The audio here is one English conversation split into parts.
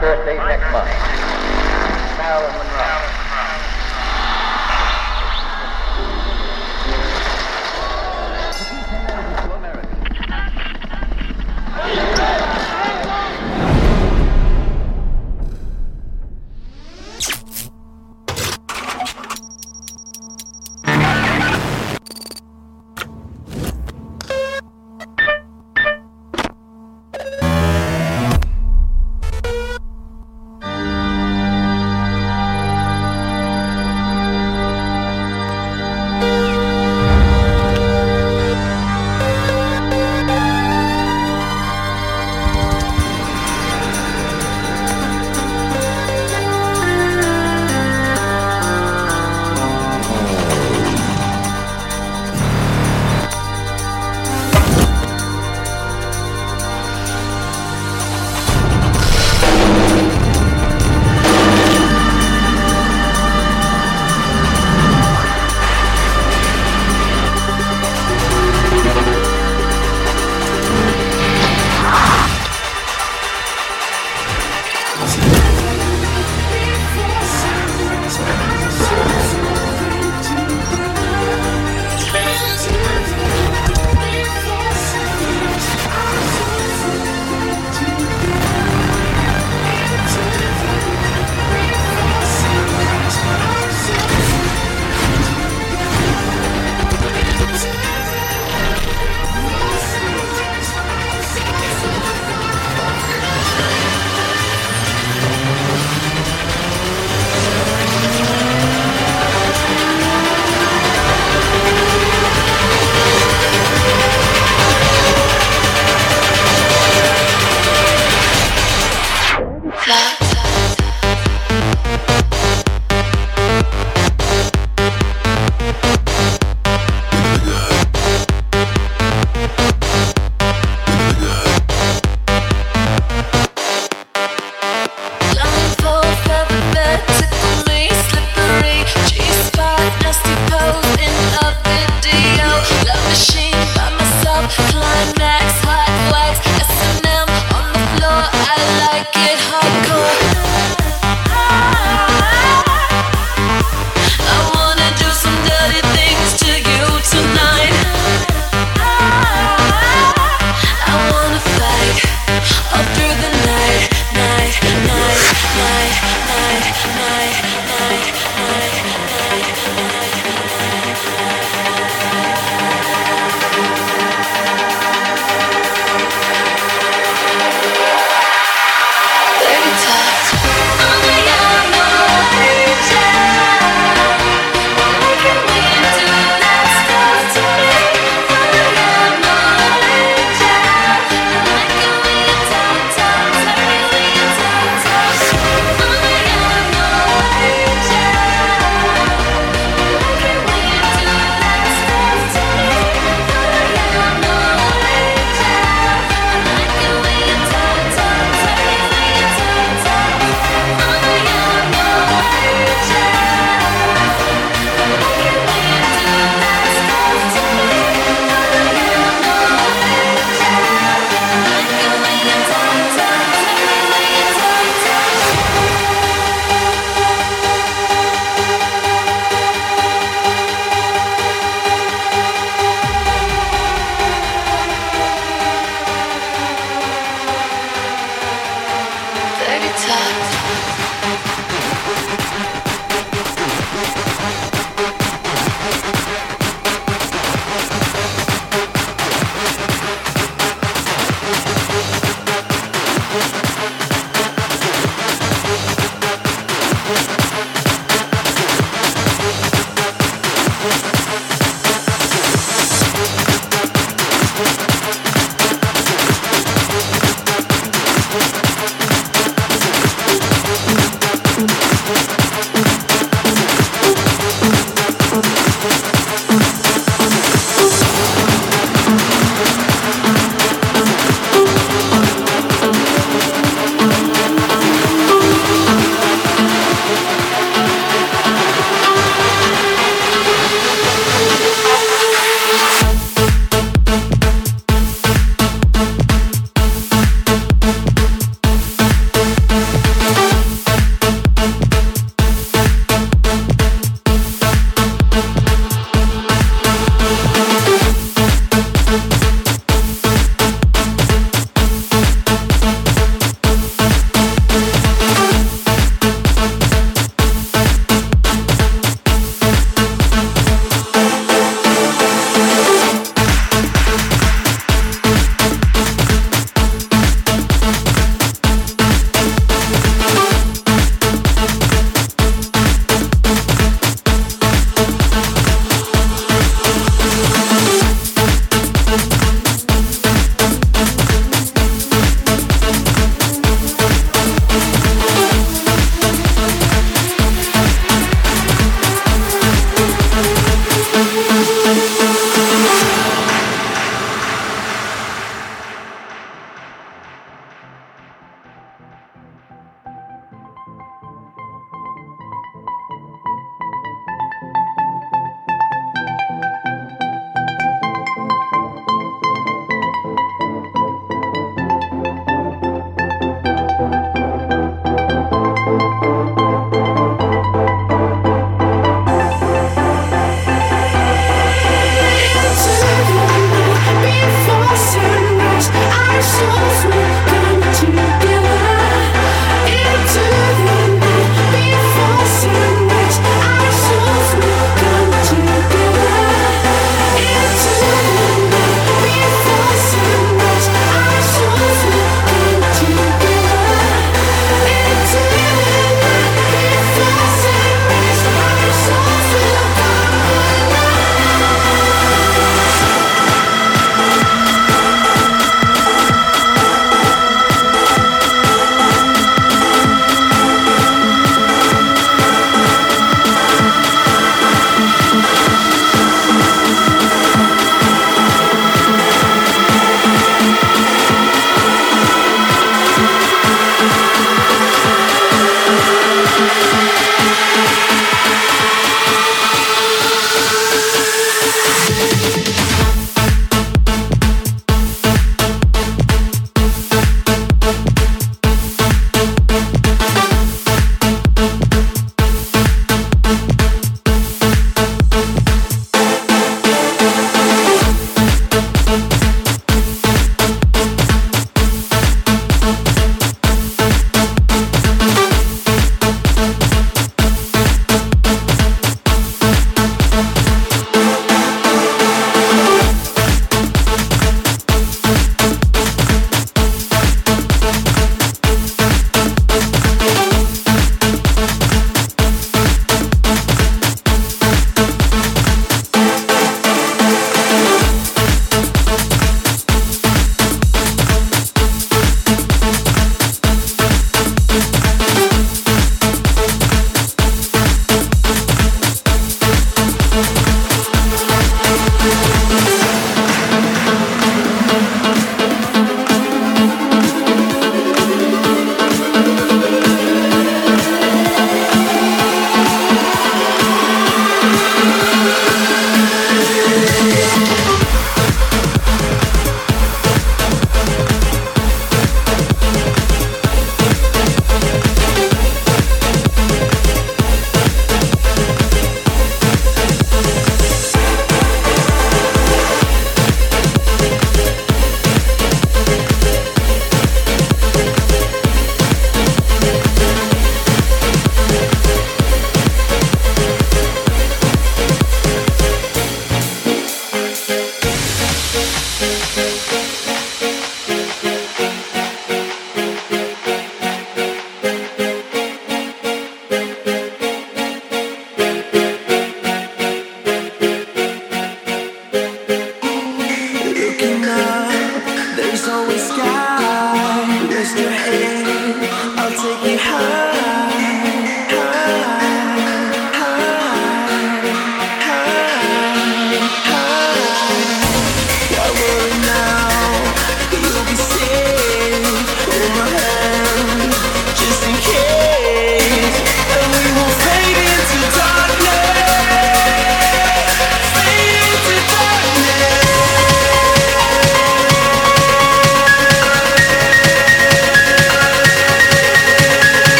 birthday next month. Marilyn Monroe. Love.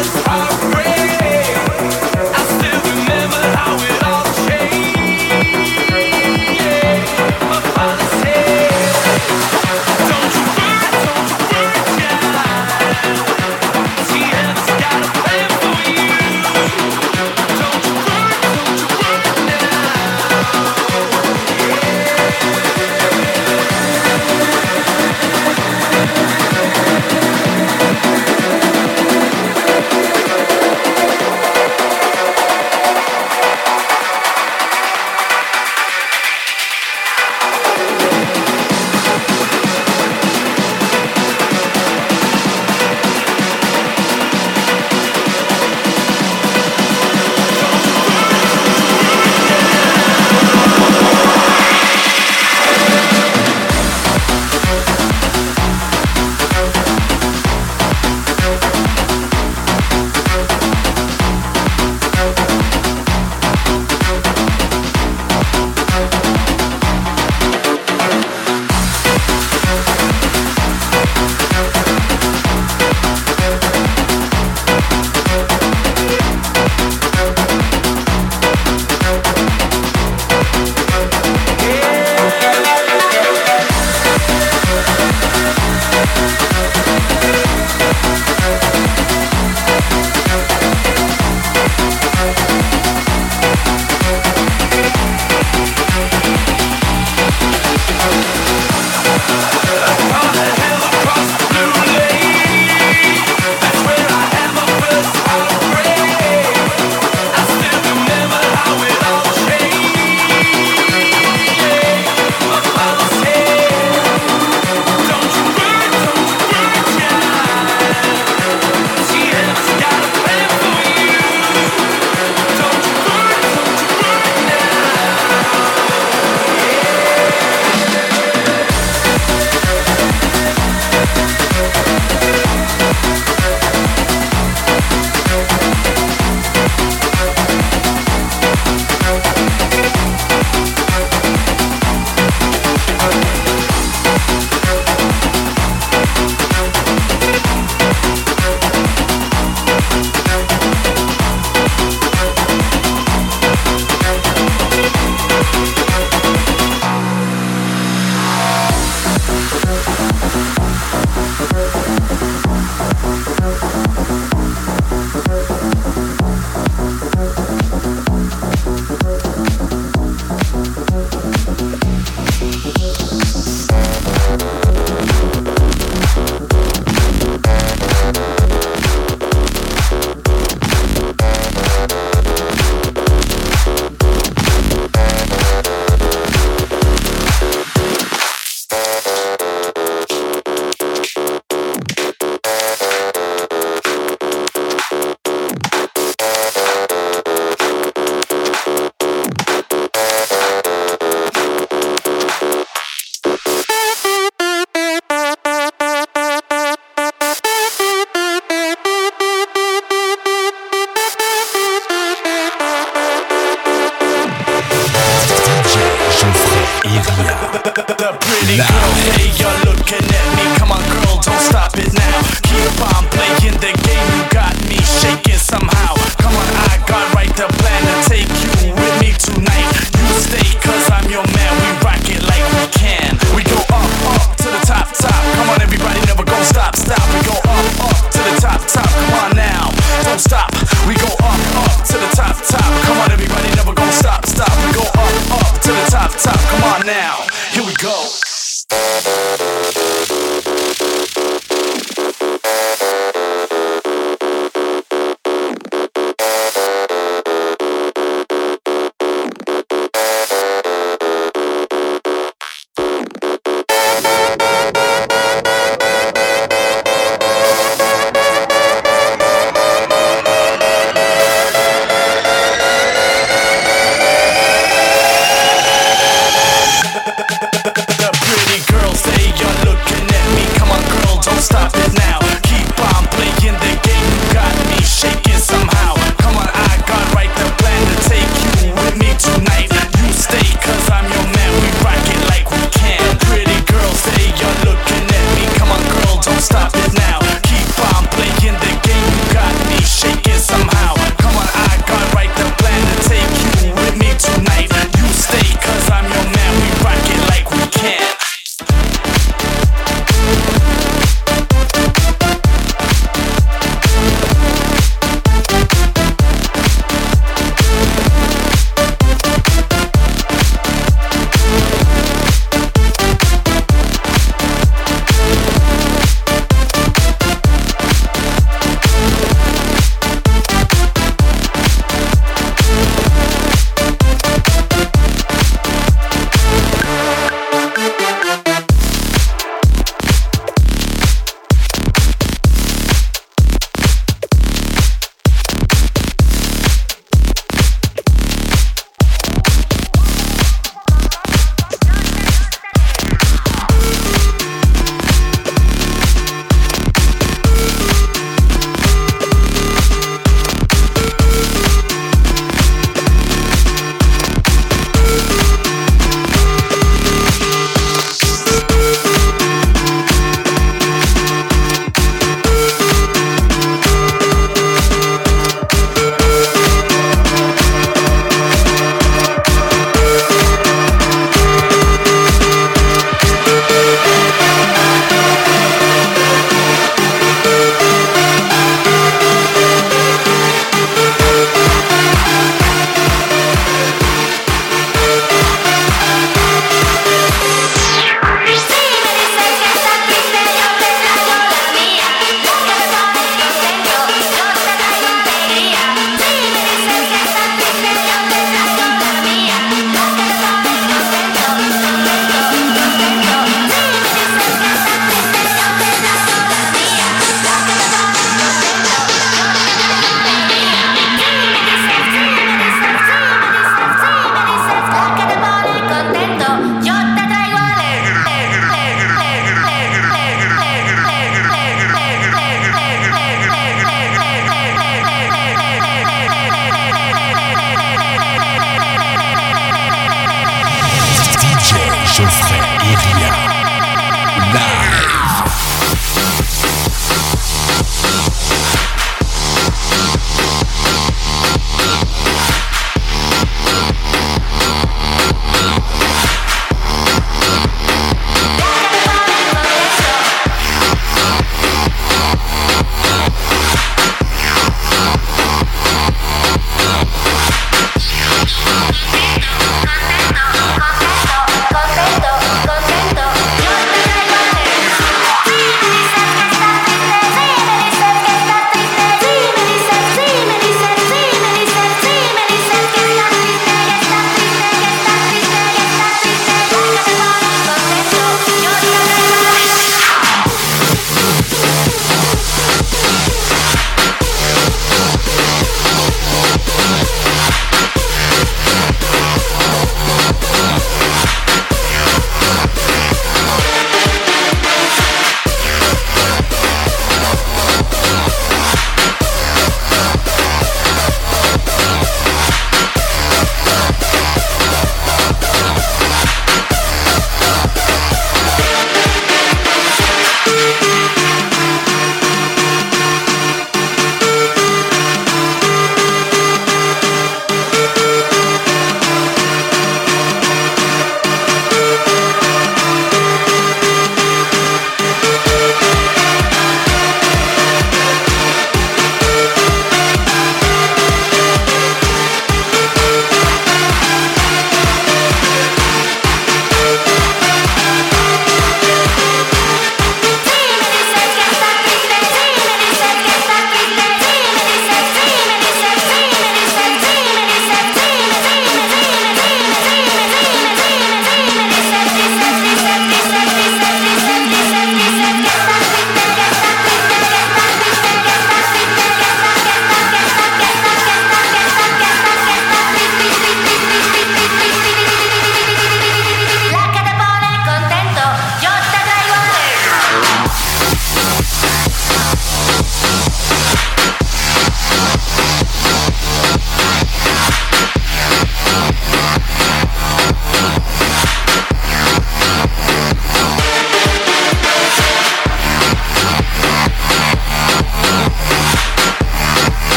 I'm ready.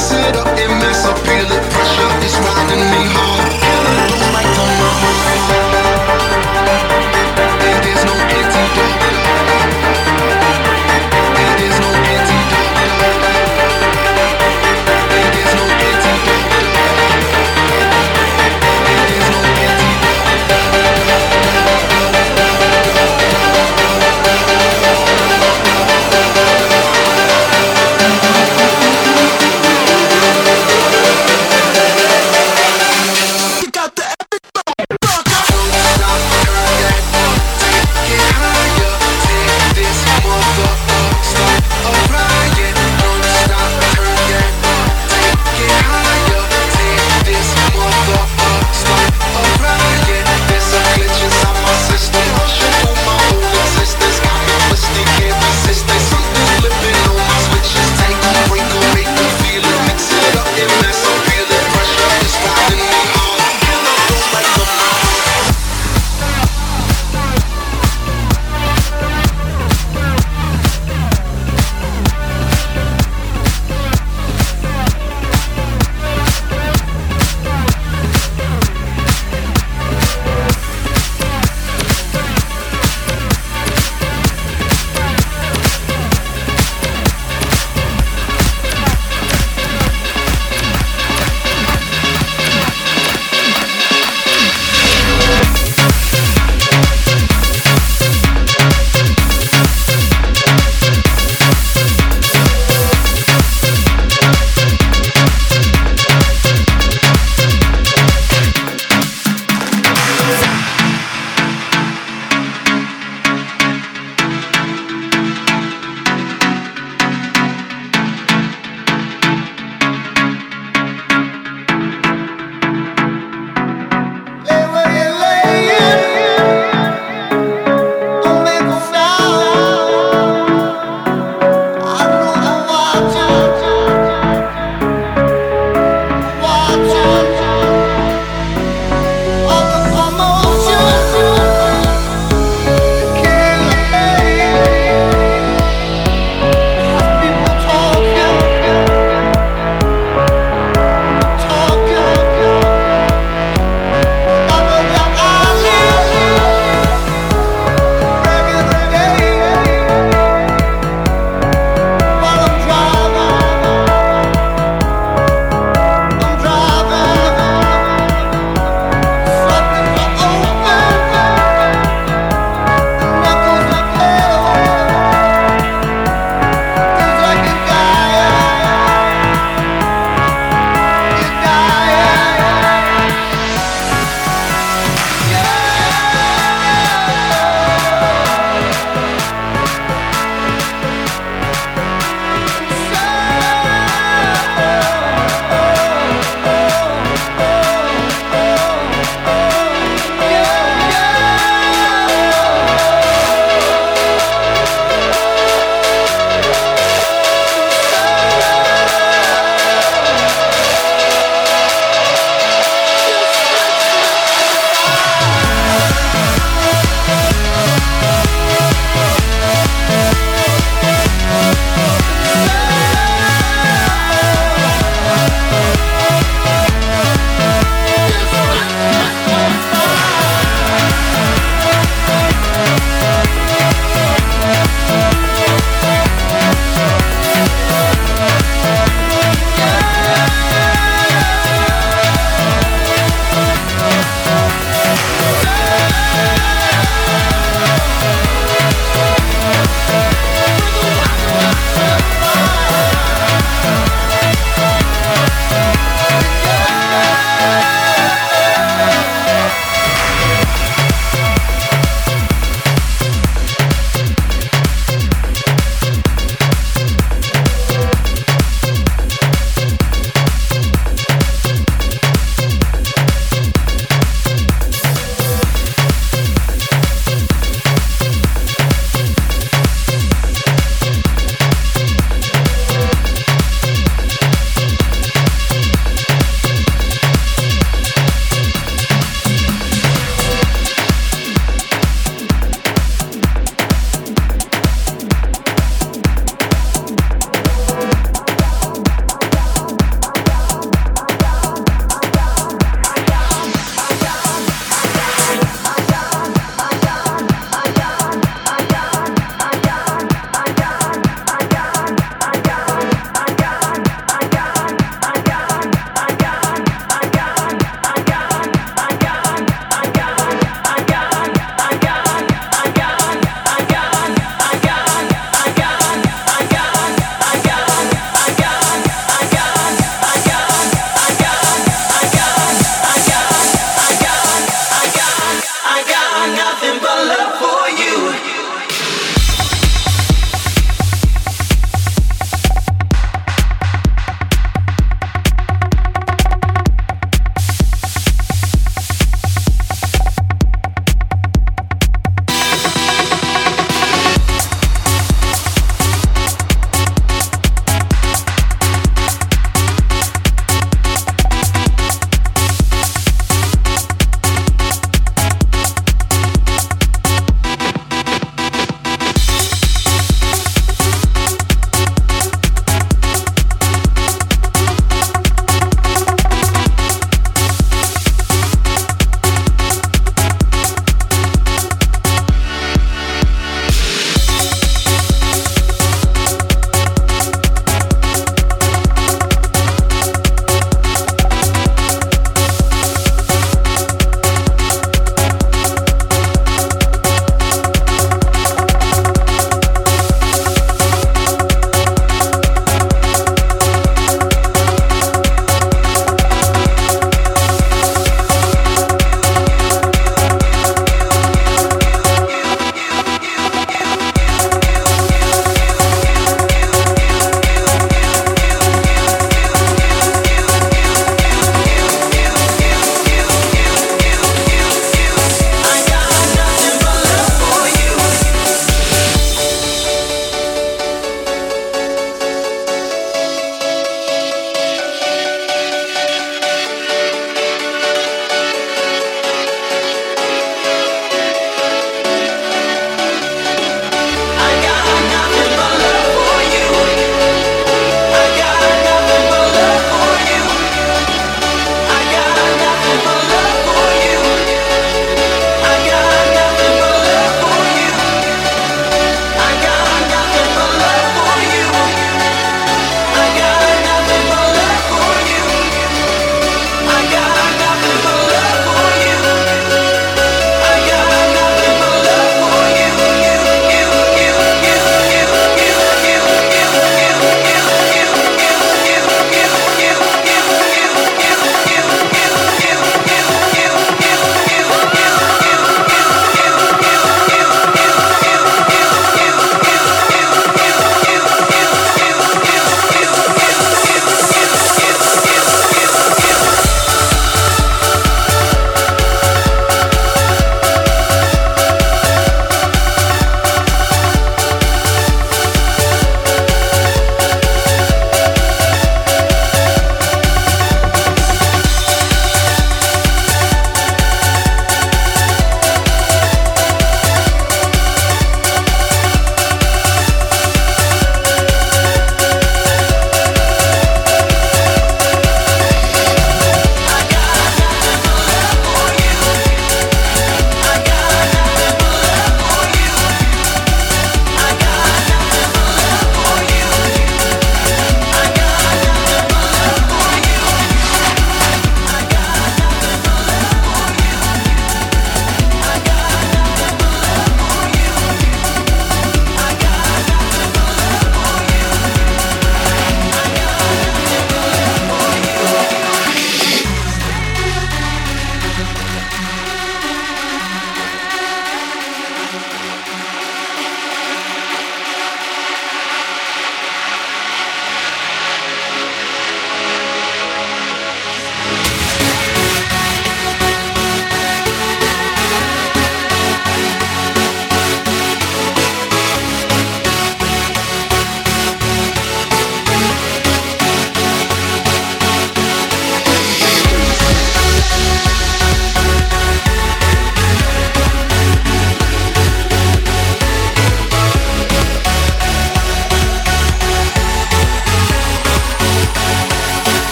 Mix up